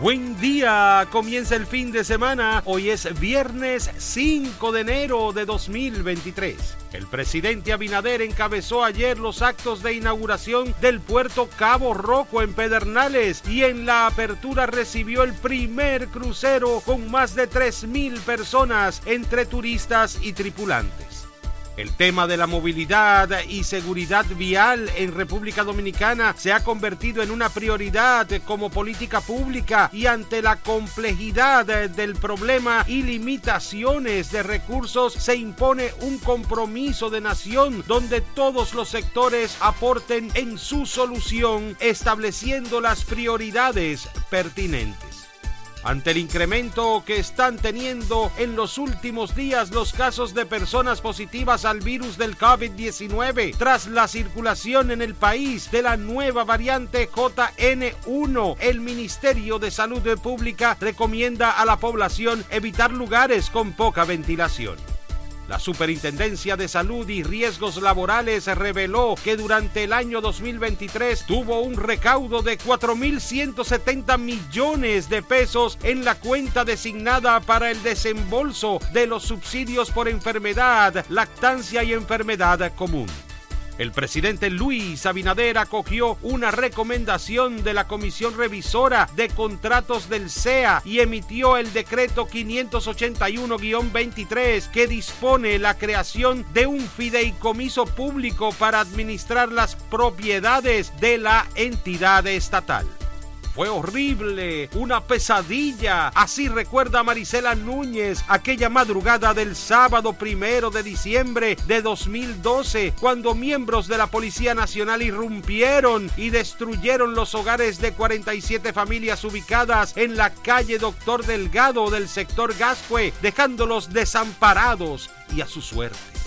Buen día, comienza el fin de semana. Hoy es viernes 5 de enero de 2023. El presidente Abinader encabezó ayer los actos de inauguración del puerto Cabo Rojo en Pedernales y en la apertura recibió el primer crucero con más de 3.000 personas entre turistas y tripulantes. El tema de la movilidad y seguridad vial en República Dominicana se ha convertido en una prioridad como política pública y ante la complejidad del problema y limitaciones de recursos se impone un compromiso de nación donde todos los sectores aporten en su solución estableciendo las prioridades pertinentes. Ante el incremento que están teniendo en los últimos días los casos de personas positivas al virus del COVID-19 tras la circulación en el país de la nueva variante JN1, el Ministerio de Salud Pública recomienda a la población evitar lugares con poca ventilación. La Superintendencia de Salud y Riesgos Laborales reveló que durante el año 2023 tuvo un recaudo de 4.170 millones de pesos en la cuenta designada para el desembolso de los subsidios por enfermedad, lactancia y enfermedad común. El presidente Luis Abinader acogió una recomendación de la Comisión Revisora de Contratos del CEA y emitió el decreto 581-23 que dispone la creación de un fideicomiso público para administrar las propiedades de la entidad estatal. Fue horrible, una pesadilla. Así recuerda Marisela Núñez aquella madrugada del sábado primero de diciembre de 2012, cuando miembros de la Policía Nacional irrumpieron y destruyeron los hogares de 47 familias ubicadas en la calle Doctor Delgado del sector Gascue, dejándolos desamparados y a su suerte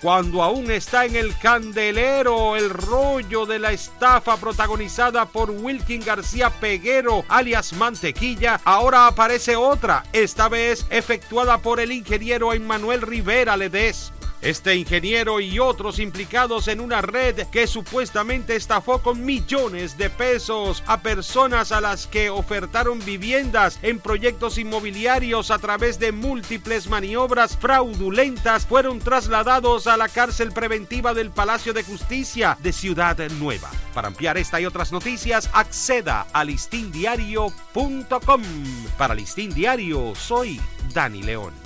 cuando aún está en el candelero el rollo de la estafa protagonizada por Wilkin García Peguero, alias Mantequilla, ahora aparece otra, esta vez efectuada por el ingeniero Emmanuel Rivera Ledés. Este ingeniero y otros implicados en una red que supuestamente estafó con millones de pesos a personas a las que ofertaron viviendas en proyectos inmobiliarios a través de múltiples maniobras fraudulentas fueron trasladados a la cárcel preventiva del Palacio de Justicia de Ciudad Nueva. Para ampliar esta y otras noticias, acceda a listindiario.com. Para Listín Diario, soy Dani León.